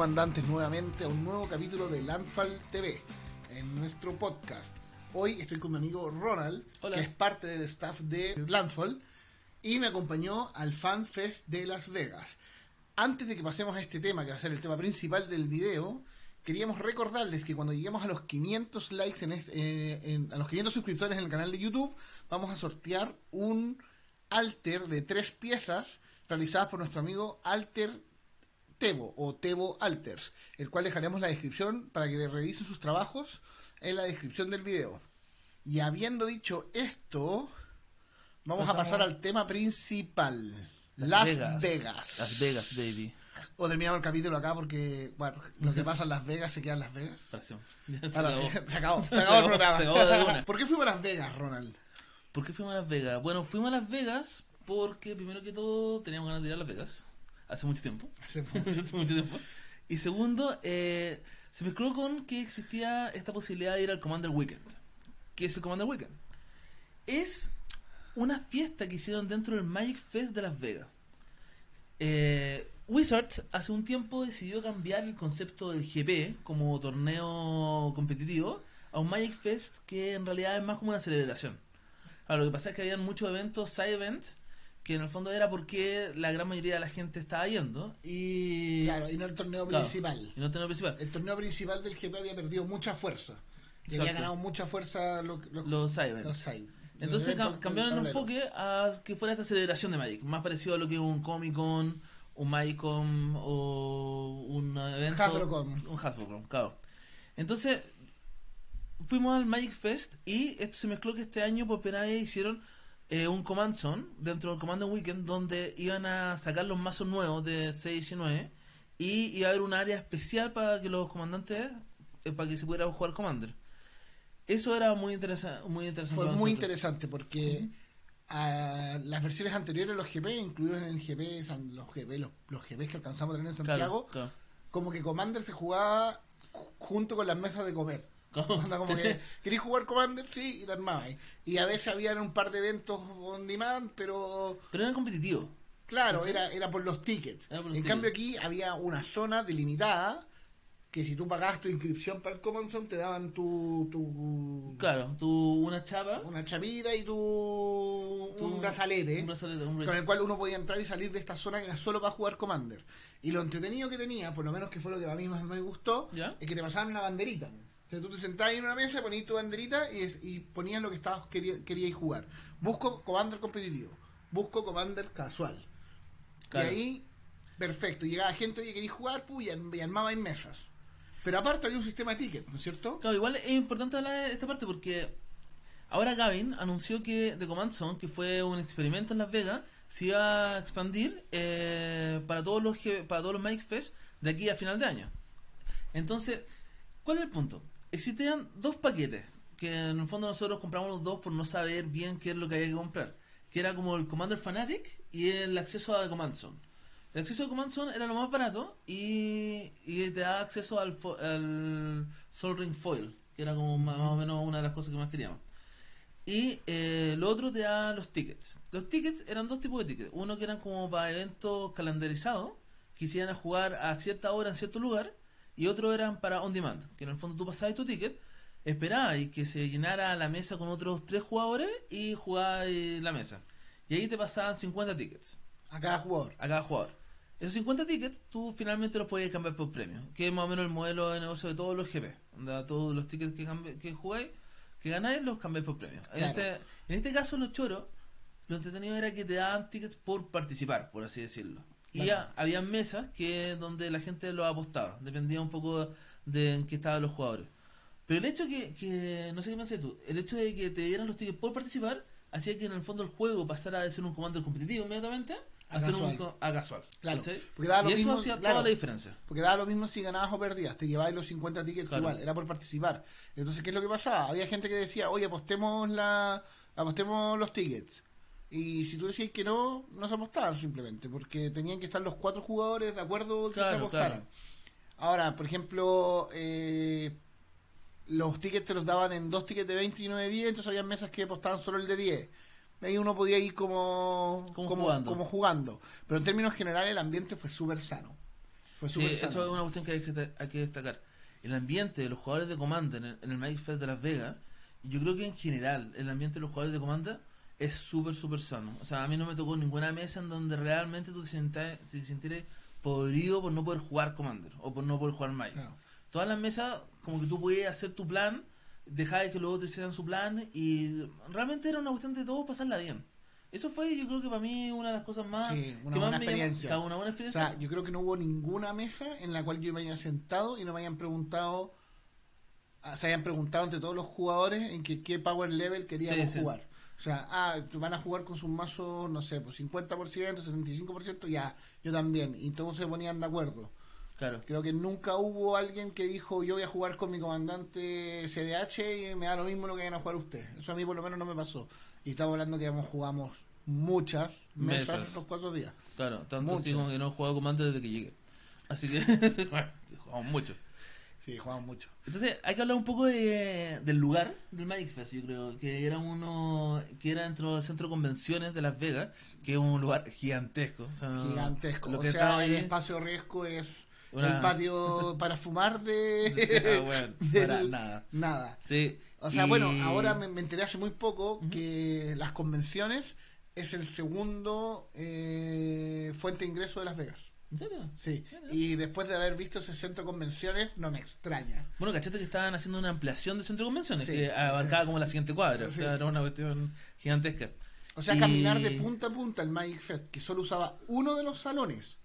comandantes nuevamente a un nuevo capítulo de Landfall TV en nuestro podcast. Hoy estoy con mi amigo Ronald, Hola. que es parte del staff de Landfall, y me acompañó al Fan Fest de Las Vegas. Antes de que pasemos a este tema, que va a ser el tema principal del video, queríamos recordarles que cuando lleguemos a los 500 likes, en, este- eh, en- a los 500 suscriptores en el canal de YouTube, vamos a sortear un alter de tres piezas realizadas por nuestro amigo Alter Tebo o Tebo Alters, el cual dejaremos la descripción para que revisen sus trabajos en la descripción del video. Y habiendo dicho esto, vamos a pasar al tema principal. Las, Vegas. Las Vegas, baby. O terminamos el capítulo acá porque bueno, lo que pasa en Las Vegas se queda en Las Vegas. Se Ahora acabó. se acabó, se Se acabó el programa. se acabó de una. ¿Por qué fuimos a Las Vegas, Ronald? ¿Por qué fuimos a Las Vegas? Bueno, fuimos a Las Vegas porque primero que todo teníamos ganas de ir a Las Vegas. Hace mucho tiempo. Hace Hace mucho tiempo. Y segundo, eh, se mezcló con que existía esta posibilidad de ir al Commander Weekend. ¿Qué es el Commander Weekend? Es una fiesta que hicieron dentro del Magic Fest de Las Vegas. Eh, Wizards hace un tiempo decidió cambiar el concepto del GP como torneo competitivo a un Magic Fest que en realidad es más como una celebración. Ahora, lo que pasa es que habían muchos eventos, side events, que en el fondo era porque la gran mayoría de la gente estaba yendo y, Claro, y no el torneo Claro. principal. y no tenía principal. El torneo principal del GP había perdido mucha fuerza. Y había ganado mucha fuerza lo- lo- Los side los events. Los Entonces cambiaron el enfoque a que fuera esta celebración de Magic, más parecido a lo que es un Comic Con, un Magic Con o un evento. HasbroCon. Un HasbroCon, claro. Entonces, fuimos al Magic Fest y esto se mezcló que este año por primera vez hicieron eh, un Command Zone dentro del Commander Weekend donde iban a sacar los mazos nuevos de 6 y 9 y iba a haber un área especial para que los comandantes, eh, para que se pudiera jugar Commander. Eso era muy, interesa muy interesante. Fue muy interesante porque a las versiones anteriores, los GP, incluidos en el GP, San- los GP, los, los GPs que alcanzamos a tener en Santiago, Claro, claro. como que Commander se jugaba ju- junto con las mesas de comer. Como- Onda como que querías jugar Commander, sí, y te armabas. Y a veces habían un par de eventos on demand, pero Pero era competitivo. claro, era, era por los tickets. Era por los en tickets. cambio aquí había una zona delimitada que si tú pagabas tu inscripción para el Command Zone te daban tu, tu Claro, tú una chapa, una chapita y tu, tu- un brazalete un brazalete, un con el cual uno podía entrar y salir de esta zona que era solo para jugar Commander. Y lo entretenido que tenía, por lo menos que fue lo que a mí más me gustó, ¿Ya? es que te pasaban una banderita. O sea, tú te sentabas en una mesa, ponías tu banderita y, es- y ponías lo que estabas quería- queríais jugar. Busco Commander competitivo, busco Commander casual. Claro. Y ahí, perfecto, llegaba gente, oye, queréis jugar, Puh, y, arm- y armaba en mesas. Pero aparte había un sistema de tickets, ¿no es cierto? Claro, igual es importante hablar de esta parte porque ahora Gavin anunció que The Command Zone, que fue un experimento en Las Vegas, se iba a expandir eh, para todos los para todos los Magic Fest de aquí a final de año. Entonces, ¿cuál es el punto? Existían dos paquetes que en el fondo nosotros compramos los dos por no saber bien qué es lo que había que comprar, que era como el Commander Fanatic y el acceso a Command Zone. El acceso a Command Zone era lo más barato y, te da acceso al, al Sol Ring Foil, que era como más, o menos una de las cosas que más queríamos. Y eh, lo otro te da los tickets. Los tickets eran dos tipos de tickets. Uno que eran como para eventos calendarizados, que a jugar a cierta hora en cierto lugar, y otro eran para on demand, que en el fondo tú pasabas tu ticket, esperabas y que se llenara la mesa con otros tres jugadores y jugabas eh, la mesa. Y ahí te pasaban 50 tickets A cada jugador. a cada jugador. Esos 50 tickets tú finalmente los puedes cambiar por premios, que es más o menos el modelo de negocio de todos los GP. Onda, todos los tickets que, cambi- que jugáis, que ganáis, los cambiáis por premios. En, Claro. este, en este caso, los choros, lo entretenido era que te daban tickets por participar, por así decirlo. Y ya había mesas que donde la gente los apostaba, dependía un poco de en qué estaban los jugadores. Pero el hecho que, que no sé qué me haces tú, el hecho de que te dieran los tickets por participar, hacía que en el fondo el juego pasara de ser un comando competitivo inmediatamente A a, ser casual. un a casual. Claro, porque daba lo y eso mismo- hacía claro. toda la diferencia. Porque daba lo mismo si ganabas o perdías, te llevabas los 50 tickets Claro. igual, era por participar. Entonces, ¿qué es lo que pasaba? Había gente que decía, oye, apostemos la apostemos los tickets. Y si tú decías que no, no se apostaban simplemente, porque tenían que estar los cuatro jugadores de acuerdo que se Claro, apostaran. Ahora, por ejemplo, eh, los tickets te los daban en dos tickets de 20 y uno de 10, entonces había mesas que apostaban solo el de 10. Ahí uno podía ir como, Como como, jugando. como jugando. Pero en términos generales el ambiente fue súper sano. Fue Sí, súper eso sano. es una cuestión que hay que, hay que destacar. El ambiente de los jugadores de Commander en el, en el Magic Fest de Las Vegas, yo creo que en general el ambiente de los jugadores de Commander es súper, súper sano. O sea, a mí no me tocó ninguna mesa en donde realmente tú te sientas- te sintieras podrido por no poder jugar Commander o por no poder jugar Magic. Todas las mesas, como que tú podías hacer tu plan, dejar que los otros hicieran su plan y realmente era una cuestión de todos pasarla bien. Eso fue, yo creo que para mí, una de las cosas más. Sí, una que más buena me llama- experiencia. claro, una buena O experiencia. sea, yo creo que no hubo ninguna mesa en la cual yo me haya sentado y no me hayan preguntado, ah, se hayan preguntado entre todos los jugadores en que qué power level queríamos Sí, sí. jugar. O sea, ah, van a jugar con sus mazos, no sé, pues 50%, 75%, ya, yo también. Y todos se ponían de acuerdo. claro. Creo que nunca hubo alguien que dijo yo voy a jugar con mi comandante CDH y me da lo mismo lo que vayan a jugar ustedes. Eso a mí por lo menos no me pasó. Y estamos hablando que hemos jugamos muchas mesas, Mesas. estos cuatro días. Claro, tanto así como que no he jugado Commander desde que llegué. Así que, bueno, jugamos mucho. Sí, jugamos mucho. Entonces, hay que hablar un poco de, del lugar del Magic Fest, yo creo, que era uno, que era dentro del centro de convenciones de Las Vegas, que es un lugar gigantesco. o sea, Gigantesco. Lo o sea, el espacio riesgo es Una- el patio para fumar de... Ah, bueno, para del- nada. Nada. Sí. O sea, y- bueno, ahora me, me enteré hace muy poco que las convenciones es el segundo eh, fuente de ingreso de Las Vegas. ¿En serio? Sí, Mira. y después de haber visto ese centro de convenciones, no me extraña. Bueno, cachete que estaban haciendo una ampliación del centro de convenciones, Sí, que abarcaba sí. como la siguiente cuadra. O sea, era una cuestión gigantesca. O sea, Y- caminar de punta a punta el Magic Fest, que solo usaba uno de los salones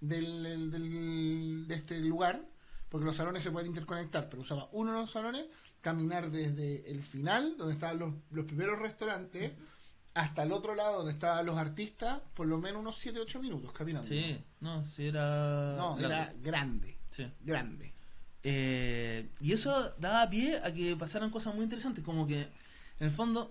del, del- del- de este lugar, porque los salones se pueden interconectar, pero usaba uno de los salones, caminar desde el final, donde estaban los, los primeros restaurantes, hasta el otro lado, donde estaban los artistas, por lo menos unos 7-8 minutos caminando. Sí, no, sí era. No, largo. era grande, Sí. grande. Eh, y eso daba pie a que pasaran cosas muy interesantes, como que en el fondo,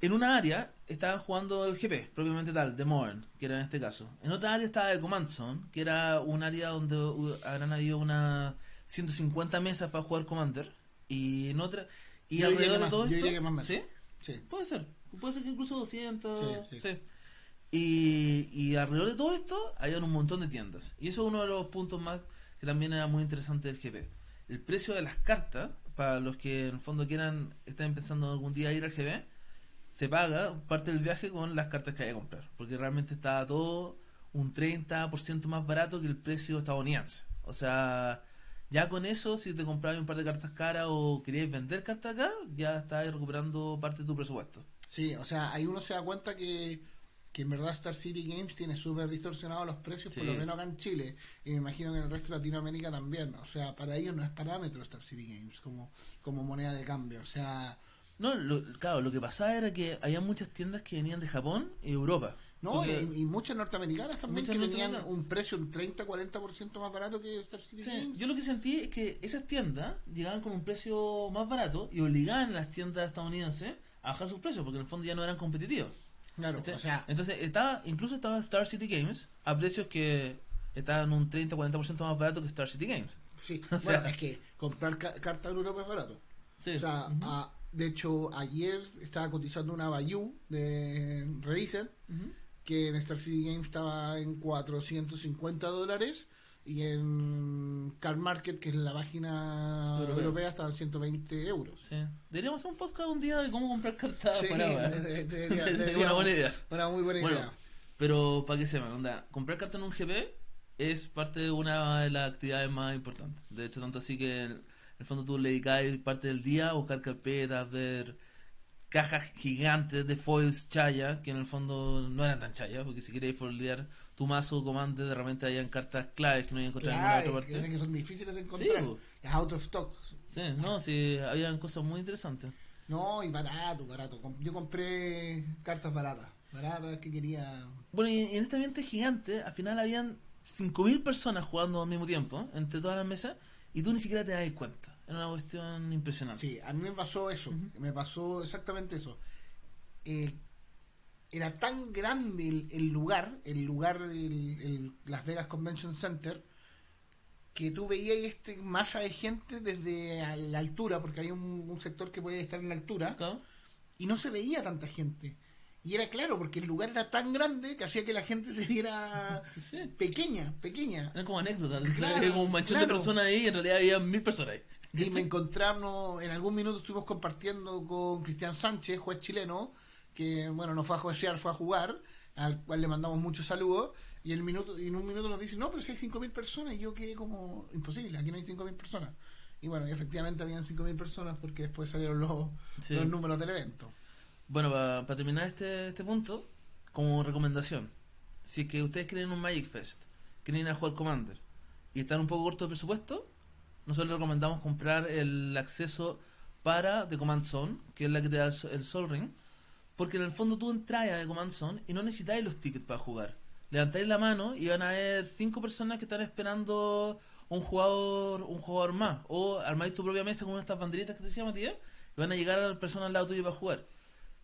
en una área estaban jugando el GP, propiamente tal, de Modern, que era en este caso. En otra área estaba de Command Zone, que era un área donde habrán habido unas 150 mesas para jugar Commander. Y en otra. Y Yo alrededor de más, todo yo esto. que más. ¿Sí? Sí. Puede ser. Puede ser que incluso 200. Sí, Sí, sí. Y, y alrededor de todo esto había un montón de tiendas. Y eso es uno de los puntos más que también era muy interesante del GP. El precio de las cartas, para los que en el fondo quieran, estén pensando algún día ir al GP, se paga parte del viaje con las cartas que hay que comprar. Porque realmente estaba todo un 30% más barato que el precio estadounidense. O sea, ya con eso, si te comprabas un par de cartas caras o querías vender cartas acá, ya estás recuperando parte de tu presupuesto. Sí, o sea, ahí uno se da cuenta que, que en verdad Star City Games tiene súper distorsionados los precios, por Sí. lo menos acá en Chile, y me imagino que en el resto de Latinoamérica también. O sea, para ellos no es parámetro Star City Games como, como moneda de cambio. O sea, No, lo, claro, lo que pasaba era que había muchas tiendas que venían de Japón y Europa. no, y, y muchas norteamericanas también Muchas que tenían un precio un 30-40% más barato que Star City Sí, Games. yo lo que sentí es que esas tiendas llegaban con un precio más barato y obligaban a las tiendas estadounidenses a bajar sus precios porque en el fondo ya no eran competitivos. Claro, o sea, Entonces, estaba, incluso estaba Star City Games a precios que estaban un 30-40% más barato que Star City Games. sí. o sea- bueno, es que comprar ca- cartas en Europa es barato. Sí. O sea, Ujú. a- de hecho, ayer estaba cotizando una Bayou de Ujú. que en Star City Games estaba en 450 dólares y en Car Market, que es la página Europea. europea, estaba en 120 euros. Sí. Deberíamos hacer un podcast un día de cómo comprar cartas Sí, para ahora. de- de- de- Es deberíamos- una buena idea. Una muy buena Bueno, idea. Pero para que sepan, onda, comprar cartas en un GP es parte de una de las actividades más importantes. De hecho, tanto así que en el fondo tú le dedicas parte del día a buscar carpetas, ver cajas gigantes de foils chayas, que en el fondo no eran tan chayas, porque si queréis foilear tu mazo comando, de repente hayan cartas claves que no hay encontrar en ninguna otra parte. que son difíciles de Sí, encontrar. es out of stock. sí, no, sí, habían cosas muy interesantes. No, y barato, barato. Yo compré cartas baratas. Baratas que quería. Bueno, y en este ambiente gigante, al final habían 5.000 personas jugando al mismo tiempo, entre todas las mesas, y tú ni siquiera te das cuenta. Era una cuestión impresionante. Sí, a mí me pasó eso. Ujú. Me pasó exactamente eso. Eh, era tan grande el, el lugar, el lugar, el, el Las Vegas Convention Center, que tú veías este masa de gente desde a la altura, porque hay un, un sector que puede estar en la altura, y no se veía tanta gente. Y era claro, porque el lugar era tan grande que hacía que la gente se viera Sí, sí. pequeña, pequeña. Era como anécdota. Claro, Era como un manchón de personas ahí y en realidad había mil personas ahí. Y me encontramos, en algún minuto estuvimos compartiendo con Cristian Sánchez, juez chileno, que bueno, no fue a juecear, fue a jugar, al cual le mandamos muchos saludos, y el minuto, y en un minuto nos dice, no, pero si hay 5.000 personas, y yo quedé como, imposible, aquí no hay 5.000 personas. Y bueno, y efectivamente habían 5.000 personas porque después salieron los, Sí. los números del evento. Bueno, para terminar este, este punto, como recomendación, si es que ustedes quieren un Magic Fest, quieren ir a jugar Commander y están un poco cortos de presupuesto, nosotros les recomendamos comprar el acceso para The Command Zone, que es la que te da el, el Sol Ring, porque en el fondo tú entras a The Command Zone y no necesitáis los tickets para jugar. Levantáis la mano y van a haber cinco personas que están esperando un jugador un jugador más. O armáis tu propia mesa con estas banderitas que te decía Matías y van a llegar a las personas al lado tuyo para jugar.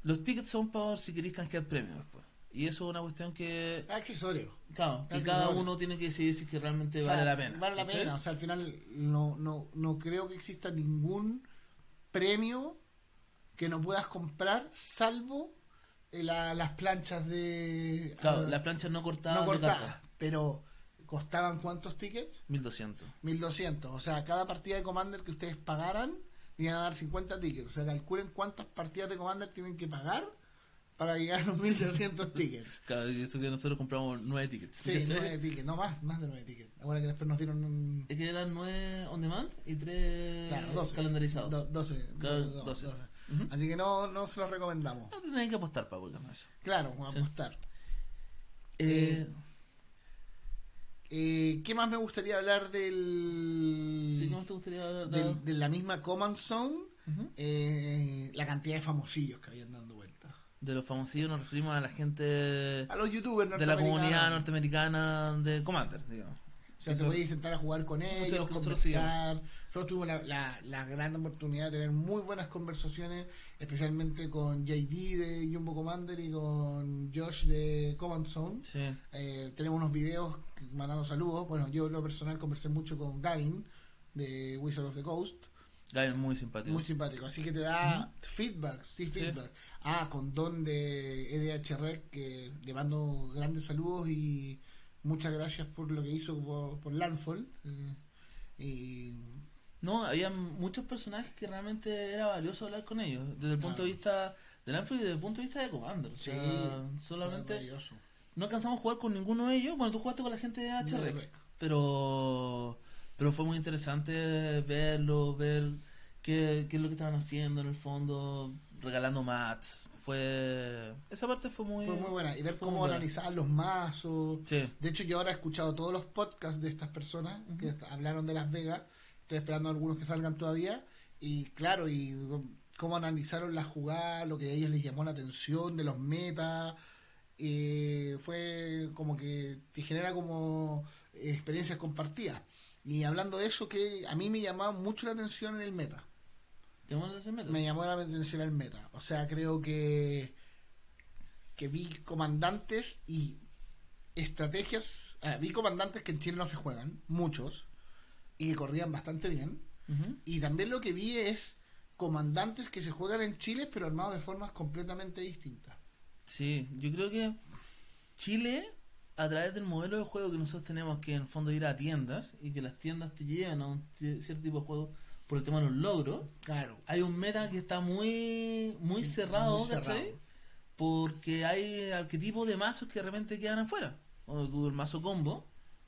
Los tickets son para si queréis canjear premios después. Y eso es una cuestión que, Accesorio. claro, que Claro, cada uno tiene que decidir si que realmente O sea, vale la pena. Vale la pena. O sea, al final no, no, no creo que exista ningún premio que no puedas comprar, salvo eh, la- las planchas de. Claro, ah, las planchas no cortadas no de cortadas. carta. Pero, ¿costaban cuántos tickets? 1200. 1200. O sea, cada partida de Commander que ustedes pagaran, iban a dar 50 tickets. O sea, calculen cuántas partidas de Commander tienen que pagar para llegar a los 1200 tickets. Claro, y eso que nosotros compramos nueve tickets. Sí, ¿cachai? 9 tickets. No más, más de 9 tickets. Ahora que después nos dieron un. Es que eran nueve on demand y tres Claro, 12. calendarizados. Do- 12. Claro, do- do- 12. 12. Ujú. Así que no, no se los recomendamos. No tienen que apostar para eso. Claro, vamos Sí. a apostar. Eh, Eh, ¿Qué más me gustaría hablar del, ¿Sí? ¿Cómo te gustaría del- de la misma Command Zone? Eh, la cantidad de famosillos que habían dando vueltas. De los famosillos nos referimos a la gente A los youtubers de la comunidad norteamericana de Commander, digamos. O sea, te Eso- podéis sentar a jugar con ellos, nosotros conversar. Nosotros tuvimos la, la, la gran oportunidad de tener muy buenas conversaciones, especialmente con JD de Jumbo Commander y con Josh de Command Zone. Sí. Eh, tenemos unos videos mandando saludos. Bueno, yo en lo personal conversé mucho con Gavin de Wizard of the Coast. Gavin muy simpático. Muy simpático. Así que te da feedback, sí, Sí. feedback. Ah, con Don de EDH Rec, que le mando grandes saludos y muchas gracias por lo que hizo por, por Landfall. Eh, y No, había muchos personajes que realmente era valioso hablar con ellos. Desde el punto Claro. de vista del Anfield y desde el punto de vista de Commander. O Sí, sea, fue solamente no alcanzamos a jugar con ninguno de ellos. Bueno, tú jugaste con la gente de De HREC. Rec. pero pero fue muy interesante verlo, ver qué, qué es lo que estaban haciendo en el fondo, regalando mats. Fue esa parte fue muy Fue muy buena. Y ver cómo analizaban los mazos. Sí. De hecho, yo ahora he escuchado todos los podcasts de estas personas que hablaron de Las Vegas. Estoy esperando algunos que salgan todavía. Y claro, y cómo analizaron la jugada, lo que a ellos les llamó la atención de los metas. eh, fue como que te genera como experiencias compartidas. Y hablando de eso, que a mí me llamaba mucho la atención en el meta. ¿Te llamó la atención, Meta? Me llamó la atención el meta. O sea, creo que que vi comandantes y estrategias. ah, vi comandantes que en Chile no se juegan, muchos, y que corrían bastante bien. Y también lo que vi es comandantes que se juegan en Chile, pero armados de formas completamente distintas. Sí, yo creo que Chile, a través del modelo de juego que nosotros tenemos, que en el fondo ir a tiendas y que las tiendas te lleven a un ci- cierto tipo de juego por el tema de los logros, Claro. hay un meta que está muy muy cerrado, Muy. Porque hay arquetipos de mazos que de repente quedan afuera. Cuando tú el mazo combo,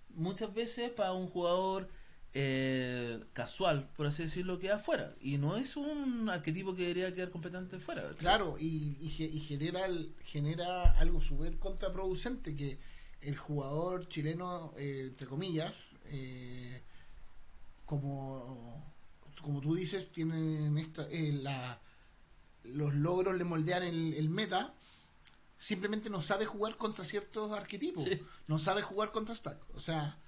muchas veces para un jugador eh, casual, por así decirlo, queda afuera. Y no es un arquetipo que debería quedar completamente fuera. Claro, y, y, y genera, genera algo súper contraproducente que el jugador chileno, eh, entre comillas, eh, como, como tú dices, tienen esta, eh, la, los logros le moldean el, el meta, simplemente no sabe jugar contra ciertos arquetipos, Sí. no sabe jugar contra stack, o sea,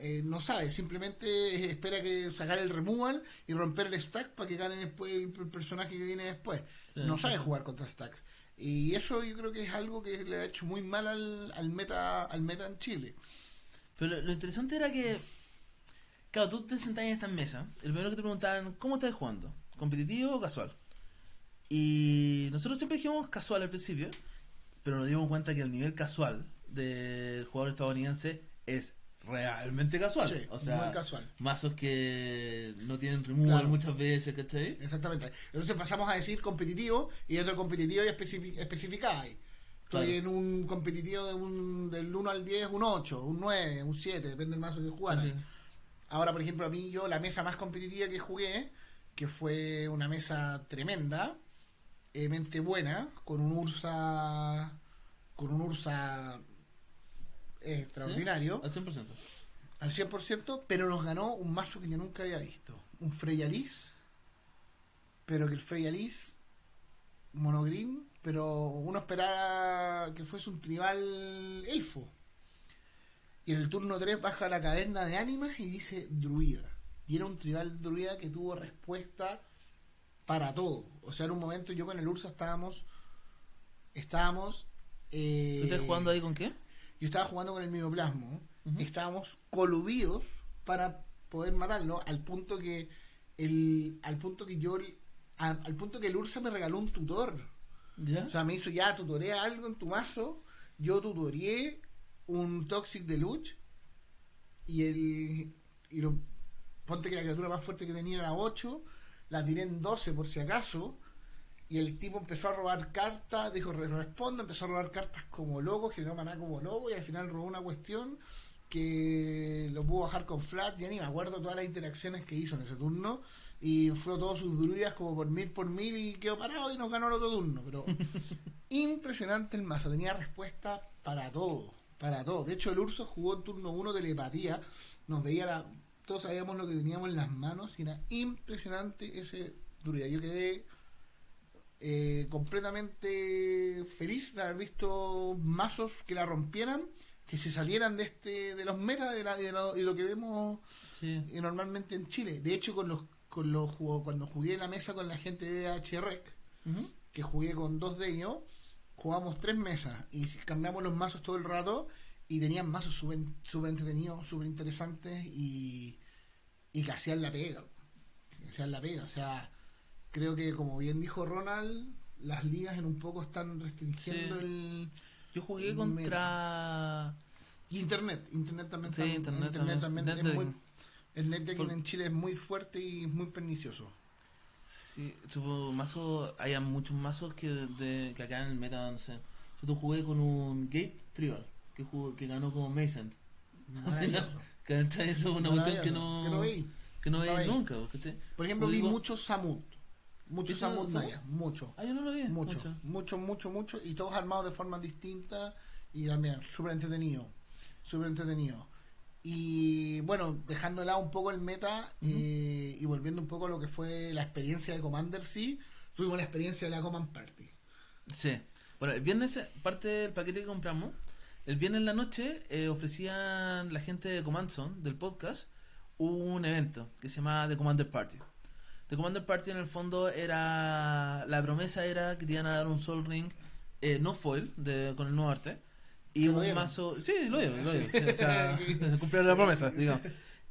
eh, no sabe, simplemente espera que sacar el removal y romper el stack para que gane después el, el personaje que viene después. Sí, no sabe sí. jugar contra stacks. Y eso yo creo que es algo que le ha hecho muy mal al, al meta al meta en Chile. Pero lo, lo interesante era que, claro, tú te sentabas en esta mesa, el primero que te preguntaban, ¿cómo estás jugando? ¿Competitivo o casual? Y nosotros siempre dijimos casual al principio, pero nos dimos cuenta que el nivel casual del jugador estadounidense es realmente casual. Sí, o sea, muy casual. mazos que no tienen removal Claro. muchas veces, ¿cachai? Exactamente. Entonces pasamos a decir competitivo y dentro del competitivo ya especifi- especificáis. Estoy Claro. en un competitivo de un, del 1 al 10, un 8, un 9, un 7, depende del mazo que. Sí. Ahora, por ejemplo, a mí yo la mesa más competitiva que jugué, que fue una mesa tremenda, eh, mente buena, con un Ursa con un Ursa extraordinario, Al 100%. al 100%, pero nos ganó un mazo que yo nunca había visto. Un Freyalis, pero que el Freyalis monogreen, pero uno esperaba que fuese un tribal elfo. Y en el turno 3 baja la caverna de ánimas y dice druida. Y era un tribal druida que tuvo respuesta para todo. O sea, en un momento yo con el Ursa estábamos. Estábamos. eh, ¿Tú estás jugando ahí con qué? Yo estaba jugando con el mimoplasmo. Ujú. Estábamos coludidos para poder matarlo al punto que el al punto que yo a- al punto que el Ursa me regaló un tutor. ¿Ya? O sea, me hizo ya tutorea algo en tu mazo. Yo tutoreé un Toxic de Luch y el y lo ponte que la criatura más fuerte que tenía era 8, la tiré en 12 por si acaso. Y el tipo empezó a robar cartas, dijo "Re- respondo, empezó a robar cartas como loco, generó maná como loco y al final robó una cuestión que lo pudo bajar con flat, ya ni me acuerdo todas las interacciones que hizo en ese turno y fue todos sus druidas como por mil por mil y quedó parado y nos ganó el otro turno, pero impresionante el mazo, tenía respuesta para todo, para todo. De hecho el Urso jugó en turno 1 telepatía, nos veía la todos sabíamos lo que teníamos en las manos y era impresionante ese druida. Yo quedé eh, completamente feliz de haber visto mazos que la rompieran, que se salieran de este de los metas de, de lo, de lo que vemos Sí. eh, normalmente en Chile. De hecho, con los con los cuando jugué en la mesa con la gente de HREC, Ujú. que jugué con dos de ellos, jugamos tres mesas y cambiamos los mazos todo el rato y tenían mazos súper súper entretenidos, súper interesantes y, y que hacían la pega. Que hacían la pega. O sea, creo que como bien dijo Ronald, las ligas en un poco están restringiendo Sí. el... Yo jugué el contra. y Internet, Internet también, Sí, está- internet también. también es muy- el net de aquí Por- en Chile es muy fuerte y muy pernicioso. Sí, su mazo. Hay muchos mazos que, de, que acá en el meta, no sé. Yo jugué con un Gate Tribal que, jugó, que ganó como Mason. Que eso es una cuestión que no. Que no que veis nunca. Por ejemplo, vi muchos Samut. Muchos. Mucho. Ah, yo no lo vi. Mucho. mucho. Mucho, mucho, mucho. Y todos armados de forma distinta. Y también súper entretenido. Súper entretenido. Y bueno, dejando de lado un poco el meta eh, y volviendo un poco a lo que fue la experiencia de Commander, sí, tuvimos la experiencia de la Command Party. Sí. Bueno, el viernes, parte del paquete que compramos, el viernes en la noche eh, ofrecían la gente de Command Zone, del podcast, un evento que se llamaba The Commander Party. The Commander Party en el fondo era. La promesa era que te iban a dar un Soul Ring eh, no foil de, con el nuevo arte. Y ¿Te lo un mazo. Sí, lo dieron, lo dieron. O sea, cumplieron la promesa, digamos.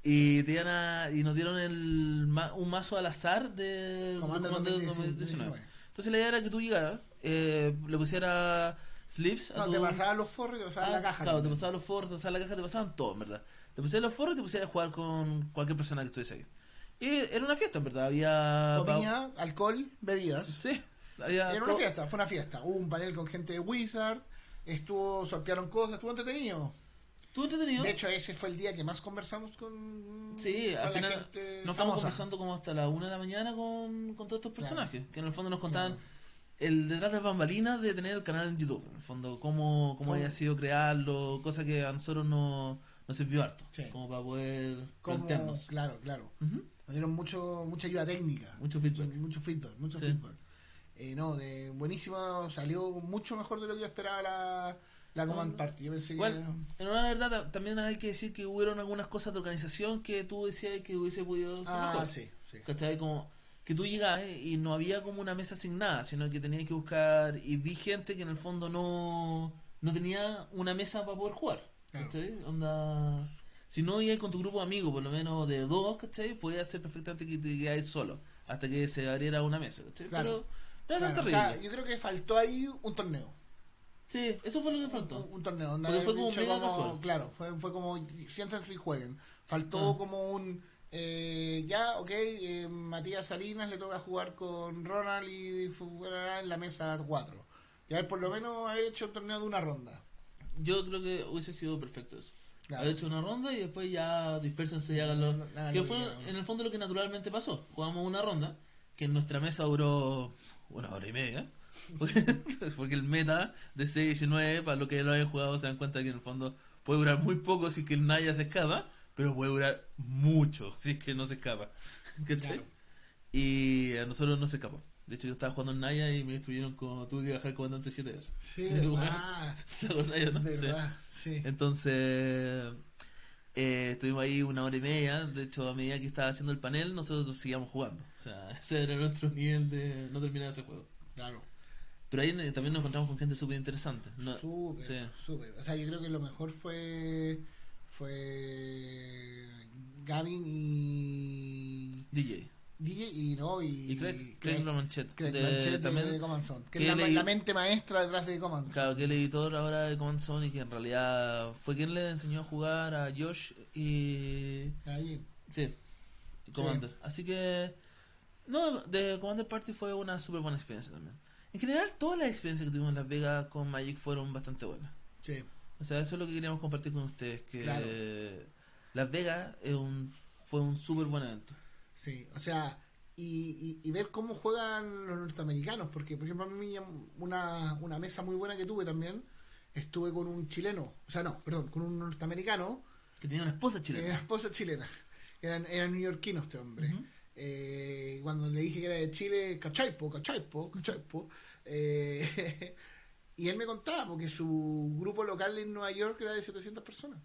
Y, te iban a- y nos dieron el, un mazo al azar del Commander Commander 2019. 2019. Entonces la idea era que tú llegaras, eh, le pusieras slips a No, tu... te pasaban los forros y te pasaban Ah, la caja. Claro, te pasaban los forros, te pasaban la caja, te pasaban todo, en verdad. Le pusieras los forros y te pusieras a jugar con cualquier persona que estuviese ahí. Y era una fiesta, en verdad. Había... Comida, alcohol, bebidas. Sí, había... Era todo- una fiesta, fue una fiesta. Hubo un panel con gente de Wizard, estuvo, sortearon cosas, estuvo entretenido. Estuvo entretenido. De hecho, ese fue el día que más conversamos con, Sí, con al la final gente nos estamos conversando como hasta la una de la mañana con, con todos estos personajes, que en el fondo nos contaban Claro. el detrás de bambalinas de tener el canal en YouTube, en el fondo, cómo, cómo había sido crearlo, cosa que a nosotros no, nos sirvió harto, Sí. como para poder Como- plantearnos. Claro, claro. Ujú. Nos dieron mucho, mucha ayuda técnica. Mucho feedback. Mucho feedback, mucho Sí. feedback. Eh, no, de buenísimo, salió mucho mejor de lo que yo esperaba la, la Command Party. Yo pensé Igual, que... en una verdad, ta- también hay que decir que hubieron algunas cosas de organización que tú decías que hubiese podido ser Ah, mejor. sí, sí. ¿Cachai? Como que tú llegas y no había como una mesa asignada, sino que tenías que buscar y vi gente que en el fondo no, no tenía una mesa para poder jugar. Claro. ¿Cachai? Onda... Si no ibas con tu grupo de amigos, por lo menos de dos, ¿cachai? Podías hacer perfectamente que te quedáis solo, hasta que se abriera una mesa, ¿cachai? Claro. Pero no era tan Claro, o terrible. sea, yo creo que faltó ahí un torneo. Sí, eso fue lo que faltó. Un, un torneo. donde fue como dicho mega casual. Claro, fue, fue como siéntense y jueguen. Faltó Ah. como un. eh, ya, ok, eh, Matías Salinas le toca jugar con Ronald y fuera en la mesa 4. Y haber por lo menos haber hecho un torneo de una ronda. Yo creo que hubiese sido perfecto eso. Claro. Haber hecho una ronda y después ya dispersense y hagan lo Hagan que fue en el fondo lo que naturalmente pasó. Jugamos una ronda que en nuestra mesa duró una hora y media. Porque, el meta de 6 y 9, para lo que lo hayan jugado, se dan cuenta que en el fondo puede durar muy poco si es que el Naya se escapa, pero puede durar mucho si es que no se escapa. Y a nosotros no se escapó. De hecho, yo estaba jugando en Naya y me destruyeron como tuve que bajar comandante 7 veces. Sí, ah, ¿Te acordás, no? Sí. Sí. Entonces, eh, estuvimos ahí una hora y media. De hecho, a medida que estaba haciendo el panel, nosotros seguíamos jugando. O sea, ese era nuestro nivel de no terminar ese juego. Claro. Pero ahí también nos encontramos con gente súper interesante. No, Súper, sí. súper. O sea, yo creo que lo mejor fue fue Gavin y DJ. DJ y no y, Y Craig, Craig Romanchet. Craig de- Blanchett de- también, de Command Zone, que que es la, mente maestra detrás de Command Zone. claro, que el editor ahora de Command Zone y que en realidad fue quien le enseñó a jugar a Josh y. Ahí. Sí, y Commander. Así que. No, de Commander Party fue una súper buena experiencia también. En general, todas las experiencias que tuvimos en Las Vegas con Magic fueron bastante buenas. Sí. O sea, eso es lo que queríamos compartir con ustedes, que Claro. Las Vegas es un, fue un súper buen evento. Sí, o sea, y, y, y ver cómo juegan los norteamericanos, porque por ejemplo a mí una, una mesa muy buena que tuve también, estuve con un chileno, o sea, no, perdón, con un norteamericano, Que tenía una esposa chilena. esposa chilena, eran, eran neoyorquino este hombre. Eh, cuando le dije que era de Chile, cachaipo, cachaipo, cachaipo. eh, y él me contaba, porque su grupo local en Nueva York era de 700 personas.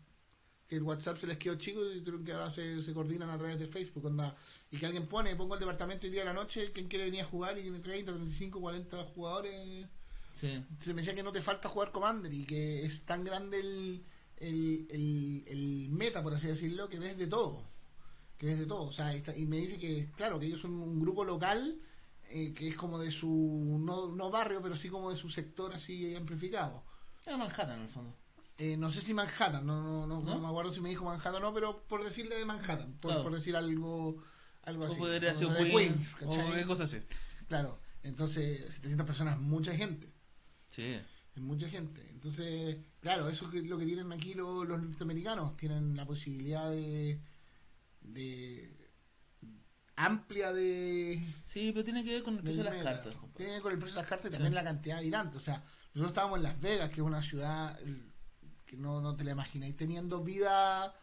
Que el WhatsApp se les quedó chico y que ahora se, se coordinan a través de Facebook. onda, y que alguien pone, pongo el departamento hoy día de la noche, ¿quién quiere venir a jugar? Y tiene 30, 35, 40 jugadores. Sí. Se me decía que no te falta jugar Commander y que es tan grande el, el, el, el meta, por así decirlo, que ves de todo. Que ves de todo. O sea, está- y me dice que, claro, que ellos son un grupo local eh, que es como de su, no, no barrio, pero sí como de su sector así amplificado. Era Manhattan en el fondo. Eh, no sé si Manhattan, no, no, no, me acuerdo si me dijo Manhattan o no, pero por decirle de Manhattan, por, Claro. por decir algo, algo O así. podría como ser de Queens, o ¿cachai? qué cosa así. Claro, entonces 700 personas, mucha gente. Sí. Es mucha gente. Entonces, claro, eso es lo que tienen aquí los, los norteamericanos. Tienen la posibilidad de, de amplia de, Sí, pero tiene que ver con el precio de las cartas. Tiene con el precio de las cartas y también Sí. la cantidad de habitantes. O sea, nosotros estábamos en Las Vegas, que es una ciudad que no, no te la imagináis teniendo vida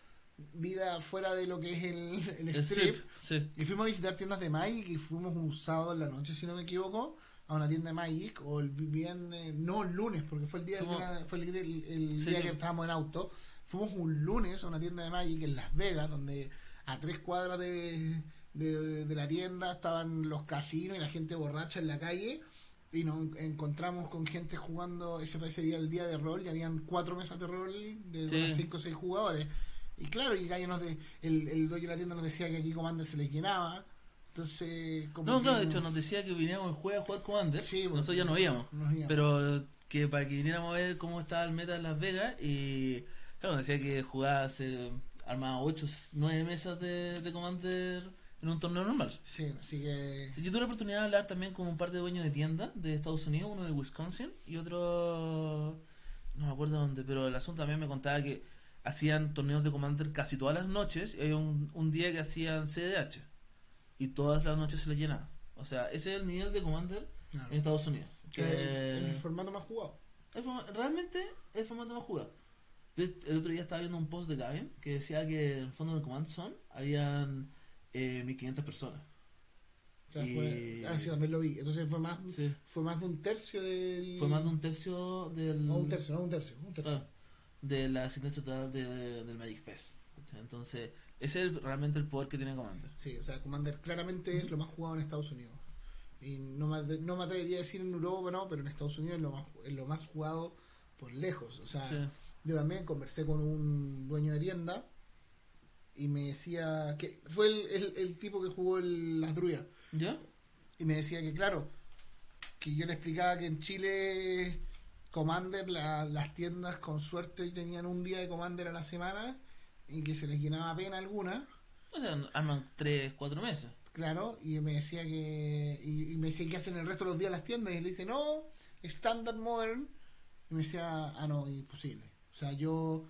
vida fuera de lo que es el, el El strip. strip, sí. Y fuimos a visitar tiendas de Magic y fuimos un sábado en la noche, si no me equivoco, a una tienda de Magic, o el viernes, no el lunes, porque fue el día, que fue el, el- el Sí, día sí. que estábamos en auto. Fuimos un lunes a una tienda de Magic en Las Vegas, donde a tres cuadras de, de, de la tienda estaban los casinos y la gente borracha en la calle. Y nos encontramos con gente jugando ese, ese día, el día de rol, y habían cuatro mesas de rol de Sí. cinco o seis jugadores. Y claro, y nos de, el, el dueño de la tienda nos decía que aquí Commander se les llenaba. Entonces, como No, claro, de hecho nos decía que viniéramos el jueves a jugar Commander. Sí, Nosotros ya no íbamos. nos íbamos. Pero que para que viniéramos a ver cómo estaba el meta en Las Vegas y claro, nos decía que jugaba hace armaba 8, 9 mesas de, de Commander en un torneo normal. Sí, así que. Sí, Yo tuve la oportunidad de hablar también con un par de dueños de tiendas de Estados Unidos, uno de Wisconsin y otro no me acuerdo dónde, pero el asunto también me contaba que hacían torneos de Commander casi todas las noches y había un, un día que hacían CDH y todas las noches se les llenaba. O sea, ese es el nivel de Commander claro, en Estados Unidos. que es el, es formato más jugado. el realmente el formato más jugado. El otro día estaba viendo un post de Gavin que decía que en el fondo de Command Zone habían eh, 1500 personas. O sea, Y- fue. Ah, sí, también lo vi. Entonces fue más, Sí. fue más de un tercio del. Fue más de un tercio del. No, un tercio, no, un tercio. Un tercio. Ah, de la asistencia total de- de- del Magic Fest. Entonces, ese es el- realmente el poder que tiene Commander. Sí, o sea, Commander claramente es lo más jugado en Estados Unidos. Y no me, no me atrevería a decir en Europa, no, pero en Estados Unidos es lo más, es lo más jugado por lejos. O sea, Sí. yo también conversé con un dueño de tienda y me decía que fue el, el- el tipo que jugó el, las druidas. ¿Ya? Y me decía que, claro, que yo le explicaba que en Chile Commander, la- las tiendas con suerte tenían un día de Commander a la semana y que se les llenaba pena alguna, O sea, arman 3, 4 meses. claro, y me decía que y, y me decía que hacen el resto de los días las tiendas y le dice, no, Standard Modern, y me decía, ah, no, imposible. O sea, yo,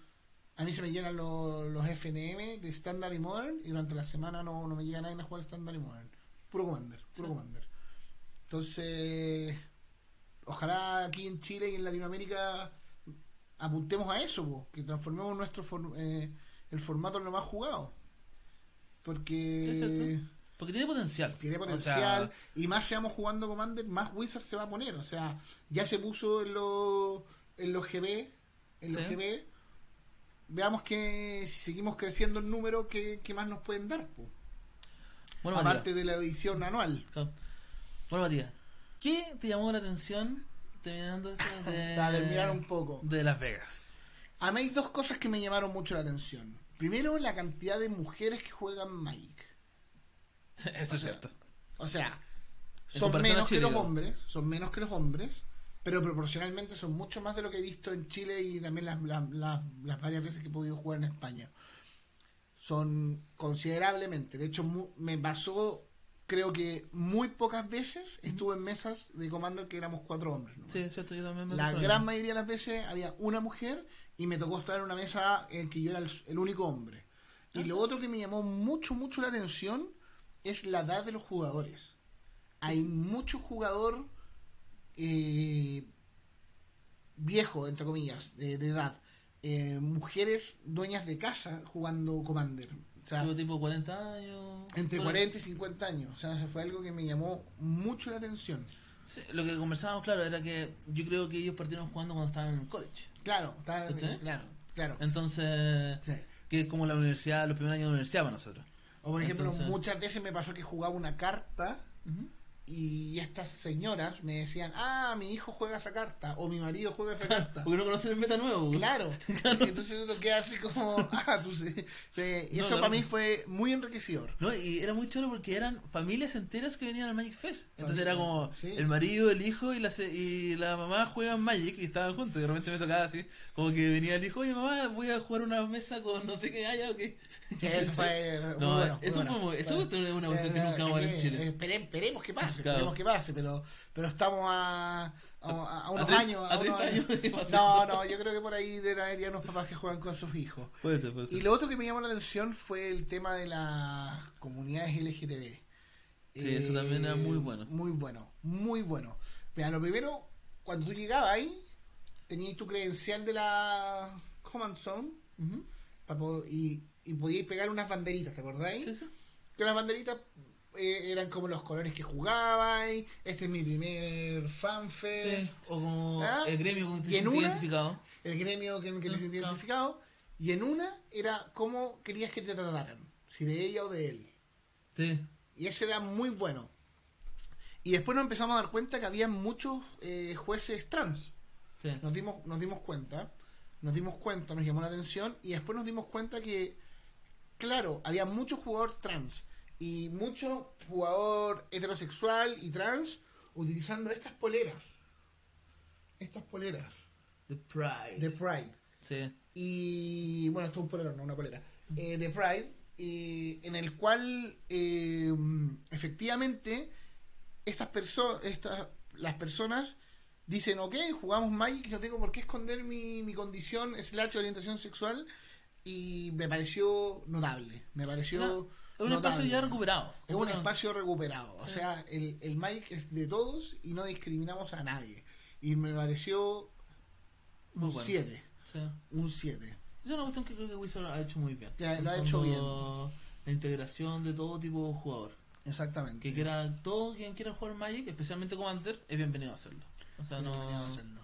a mí se me llenan los, los FNM de Standard y Modern y durante la semana no, no me llega nadie a jugar Standard y Modern. Puro Commander, puro Sí. Commander. Entonces, ojalá aquí en Chile y en Latinoamérica apuntemos a eso, po, que transformemos nuestro for- eh, el formato en lo más jugado. Porque. Porque tiene potencial. tiene O potencial sea, y más seamos jugando Commander, más Wizard se va a poner. O sea, ya se puso en los, en los GB. En los Sí. GB. Veamos que si seguimos creciendo el número, ¿qué, qué más nos pueden dar? po? bueno, Aparte Matías, de la edición anual. claro. Bueno, Matías, ¿qué te llamó la atención terminando esto de, Para terminar un poco. de Las Vegas? A mí hay dos cosas que me llamaron mucho la atención. Primero, la cantidad de mujeres que juegan Magic. Eso es sea, cierto. O sea, son menos que los digo. hombres, son menos que los hombres, pero proporcionalmente son mucho más de lo que he visto en Chile y también las, las, las- las varias veces que he podido jugar en España. Son considerablemente. De hecho, mu- me pasó, creo que muy pocas veces estuve en mesas de Commander que éramos cuatro hombres. ¿no? Sí, cierto, yo también me La gran mayoría de las veces había una mujer y me tocó estar en una mesa en que yo era el, el único hombre. Y lo otro que me llamó mucho, mucho la atención es la edad de los jugadores. Hay mucho jugador eh, viejo, entre comillas, de, de edad. Eh, mujeres dueñas de casa jugando Commander. O sea, tipo 40 años. entre por ahí. 40 y 50 años. O sea, eso fue algo que me llamó mucho la atención. Sí, lo que conversábamos, claro, era que yo creo que ellos partieron jugando cuando estaban en college. Claro, está- ¿Cachai? claro, claro. Entonces, Sí. que es como la universidad, los primeros años de universidad para nosotros. O por ejemplo, Entonces- muchas veces me pasó que jugaba una carta y estas señoras me decían, ah, mi hijo juega esa carta o mi marido juega esa carta. Porque no conocen el meta nuevo. güey. claro. Entonces uno queda así como, ah, tú sí. Y No, eso claro. para mí fue muy enriquecedor. No, y era muy chulo porque eran familias enteras que venían al Magic Fest. Entonces era como Sí. el marido, el hijo y la, y la mamá juegan Magic y estaban juntos. Y de repente me tocaba así, como que venía el hijo, oye mamá, voy a jugar una mesa con no sé qué haya, ok. Sí, eso fue muy No, bueno. muy eso bueno. fue muy- eso fue una cuestión que Eh, nunca vamos a en eh, Chile. eh, espere- esperemos que pase, Claro. esperemos que pase, pero, pero estamos a, a, a- a unos tre- años. a unos 30 años de que pase No, eso. no, yo creo que por ahí deben haber ya unos papás que juegan con sus hijos. Puede ser, puede ser. Y lo otro que me llamó la atención fue el tema de las comunidades LGTB. Sí, eso también era muy bueno. Muy bueno, muy bueno. Mira, lo primero, cuando tú llegabas ahí, tenías tu credencial de la Command Zone pa po- y, y podías pegar unas banderitas, ¿te acordáis? Sí, sí. Que las banderitas eh, eran como los colores que jugabais. Este es mi primer Sí, fanfest. O como ¿Ah? el gremio con que ¿Y en te identificado. el gremio que, que les Mm, sentía claro. identificado. Y en una era cómo querías que te trataran, si de ella o de él. Sí. Y ese era muy bueno. Y después nos empezamos a dar cuenta que había muchos eh, jueces trans. Sí. Nos dimos, nos dimos cuenta, nos dimos cuenta, nos llamó la atención y después nos dimos cuenta que, claro, había mucho jugador trans y mucho jugador heterosexual y trans utilizando estas poleras. Estas poleras The Pride. de Pride. Sí. Y bueno, esto es un polero, no una polera. eh, de Pride, eh, en el cual eh, efectivamente estas personas, estas, las personas dicen, ok, jugamos Magic, no tengo por qué esconder mi, mi condición slash orientación sexual y me pareció notable, me pareció... Es un notable. espacio ya recuperado. Es un espacio recuperado. O sea, el, el Magic es de todos y no discriminamos a nadie. Y me pareció Muy un bueno. 7. Sí. Un 7. Es una cuestión que creo que Wizard ha hecho muy bien. Ya, lo ha hecho fondo, La integración de todo tipo de jugador. Exactamente. Que quiera, todo quien quiera jugar Magic, especialmente Commander, es bienvenido a hacerlo. O sea, no, Bienvenido a hacerlo.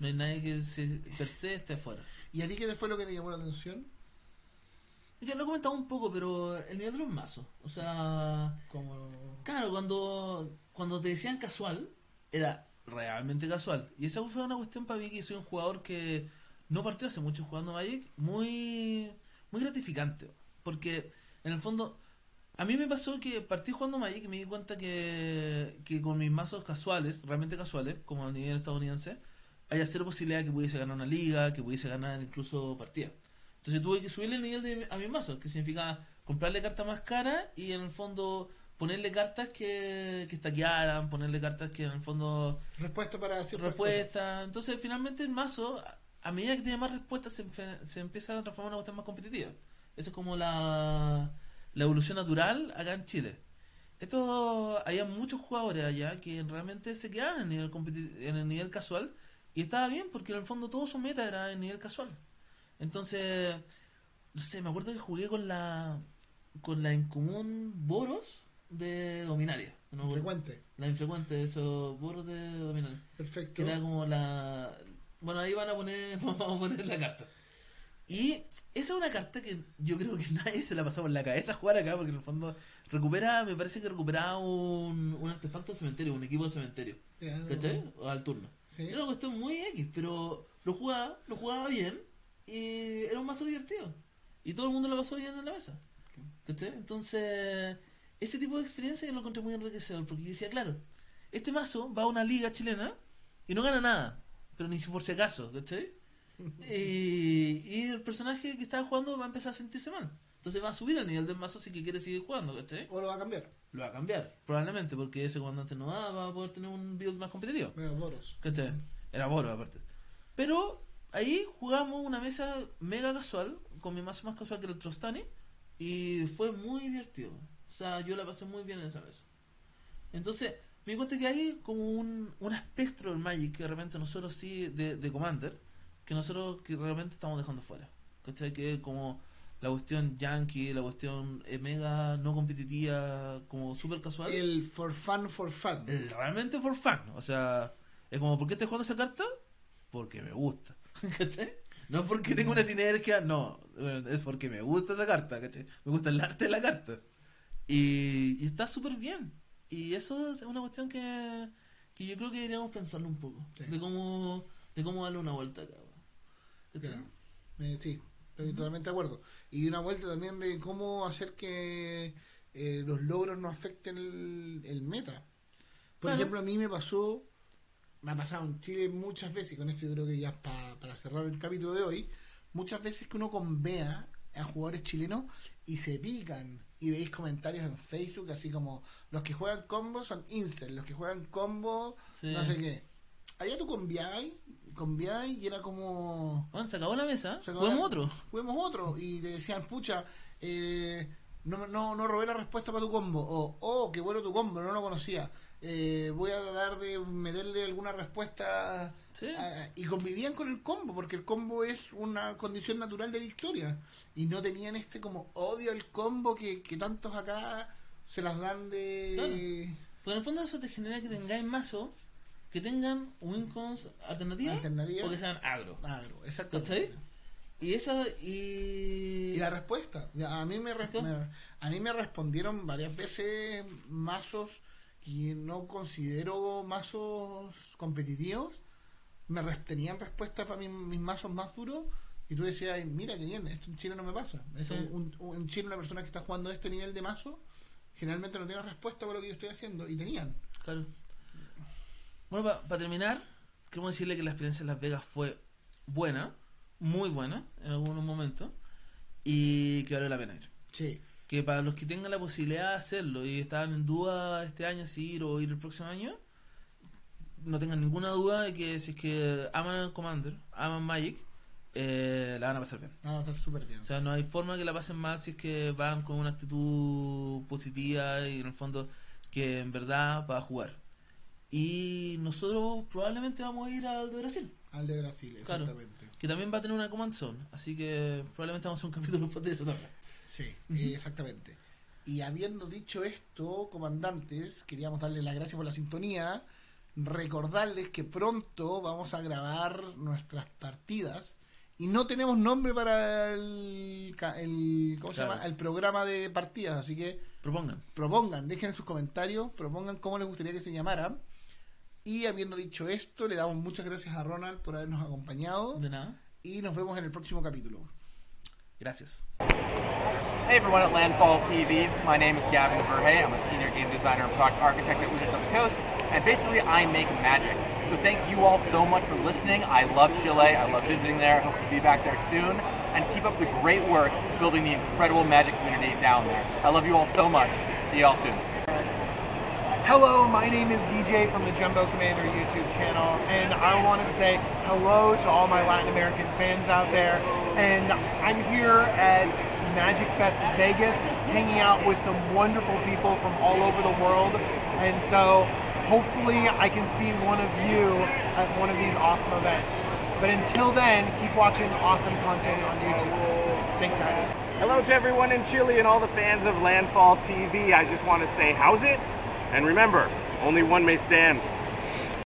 no hay nadie que se, per se esté afuera. ¿Y a ti qué fue lo que te llamó la atención? Ya lo he comentado un poco, pero el nivel de los mazos. O sea, Como... claro, cuando, cuando te decían casual, era realmente casual. Y esa fue una cuestión para mí que soy un jugador que no partió hace mucho jugando Magic, muy, muy gratificante. Porque en el fondo, a mí me pasó que partí jugando Magic y me di cuenta que, que con mis mazos casuales, realmente casuales, como a nivel estadounidense, haya cero posibilidad de que pudiese ganar una liga, que pudiese ganar incluso partidas. Entonces tuve que subirle el nivel de, a mi mazo, que significa comprarle cartas más caras y en el fondo ponerle cartas que, que estaquearan, ponerle cartas que en el fondo Respuesta para cosas. respuesta. Entonces, finalmente, el mazo, a- medida que tiene más respuestas, se, se empieza a transformar en una cuestión más competitiva. Eso es como la, la evolución natural acá en Chile. Esto, había muchos jugadores allá que realmente se quedaban en el nivel, en el nivel casual y estaba bien porque en el fondo todo su meta era en nivel casual. Entonces, no sé, me acuerdo que jugué con la con la incomún Boros de Dominaria. ¿no? Frecuente. La infrecuente, esos Boros de Dominaria. Perfecto. Que era como la. Bueno, ahí van a poner, vamos a poner la carta. Y esa es una carta que yo creo que nadie se la pasó por la cabeza jugar acá, porque en el fondo recupera, me parece que recuperaba un, un artefacto de cementerio, un equipo de cementerio. ¿Cachai? Al turno. Sí. Era una cuestión muy X, pero lo jugaba, lo jugaba bien y era un mazo divertido. Y todo el mundo lo pasó bien en la mesa. ¿Cachai? Entonces, ese tipo de experiencia yo lo encontré muy enriquecedor, porque yo decía, claro, este mazo va a una liga chilena y no gana nada, pero ni si por si acaso, ¿cachai? y, y el personaje que estaba jugando va a empezar a sentirse mal. Entonces va a subir el nivel del mazo si que quiere seguir jugando, ¿cachai? O lo va a cambiar. Lo va a cambiar, probablemente, porque ese comandante no va a poder tener un build más competitivo. Bueno, Boros. ¿Cachai? Era Boro aparte. Pero ahí jugamos una mesa mega casual, con mi mazo más casual que el Trostani, y fue muy divertido. O sea, yo la pasé muy bien en esa mesa. Entonces, me di cuenta que hay como un, un espectro del Magic que de repente nosotros sí, de, de Commander, que nosotros que realmente estamos dejando fuera. ¿Cachai? Que es como la cuestión yankee, la cuestión eh, mega no competitiva, como super casual. El for fun, for fun. Eh, realmente for fun. O sea, es como, ¿por qué estoy jugando esa carta? Porque me gusta. ¿Cachai? No es porque tengo una sinergia, no. Es porque me gusta esa carta, ¿cachai? Me gusta el arte de la carta. Y, y está súper bien. Y eso es una cuestión que, que yo creo que deberíamos pensarlo un poco. Sí. De cómo de cómo darle una vuelta acá. Claro. Eh, sí, estoy totalmente de acuerdo. Y una vuelta también de cómo hacer que eh, los logros no afecten el, el meta. Por Claro. ejemplo, a mí me pasó, me ha pasado en Chile muchas veces, y con esto yo creo que ya es pa- para cerrar el capítulo de hoy, muchas veces que uno convea a jugadores chilenos y se pican y veis comentarios en Facebook así como los que juegan combo son incel, los que juegan combo Sí. no sé qué. Allá tú conviáis, conviáis y era como Bueno, se acabó la mesa. Juguemos la- otro. Juguemos otro. Y te decían, pucha, eh, no, no, no robé la respuesta para tu combo. O, oh, qué bueno tu combo, no lo conocía. Eh, voy a dar de meterle alguna respuesta. Sí. a- y convivían con el combo, porque el combo es una condición natural de victoria. Y no tenían este como odio al combo que, que tantos acá se las dan de Porque en el fondo eso te genera que tengáis mazos que tengan wincons alternativas Alternativas. o que sean agro. agro. Exacto. Y esa. Y. Y la respuesta, a mí me- a mí me respondieron varias veces mazos que no considero mazos competitivos, me tenían respuestas para mi- mis mazos más duros y tú decías, "Ay, mira que bien, esto en Chile no me pasa. Es Sí. un, un- en Chile una persona que está jugando este nivel de mazo generalmente no tiene respuesta para lo que yo estoy haciendo y tenían. Claro. Bueno, para terminar, queremos decirle que la experiencia en Las Vegas fue buena, muy buena en algunos momentos, y que vale la pena ir. Sí, Que para los que tengan la posibilidad de hacerlo y estaban en duda este año si ir o ir el próximo año, no tengan ninguna duda de que si es que aman el Commander, aman Magic, eh, la van a pasar bien. van a estar súper bien. O sea, no hay forma que la pasen mal si es que van con una actitud positiva y en el fondo que en verdad va a jugar. Y nosotros probablemente vamos a ir al de Brasil, Al de Brasil, Claro. exactamente. que también va a tener una Command Zone. Así que probablemente vamos a hacer un capítulo de eso también. Sí, eh, exactamente. Y habiendo dicho esto, comandantes, queríamos darles las gracias por la sintonía, recordarles que pronto vamos a grabar nuestras partidas y no tenemos nombre para el, ¿cómo se llama? El programa de partidas, así que Propongan. propongan, dejen en sus comentarios, propongan cómo les gustaría que se llamara. Y habiendo dicho esto, le damos muchas gracias a Ronald por habernos acompañado De nada. y nos vemos en el próximo capítulo. Gracias. Hey everyone at Landfall TV, my name is Gavin Verhey. I'm a senior game designer and product architect at Wizards of the Coast. and basically I make magic. So thank you all so much for listening. I love Chile. I love visiting there. Hope to be back there soon. And keep up the great work building the incredible magic community down there. I love you all so much. See you all soon. Hello, my name is DJ from the Jumbo Commander YouTube channel, and I want to say hello to all my Latin American fans out there. And I'm here at Magic Fest Vegas, hanging out with some wonderful people from all over the world. And so hopefully I can see one of you at one of these awesome events. But until then, keep watching awesome content on YouTube. Thanks, guys. Hello to everyone in Chile and all the fans of Landfall TV. I just want to say, how's it? And remember, only one may stand.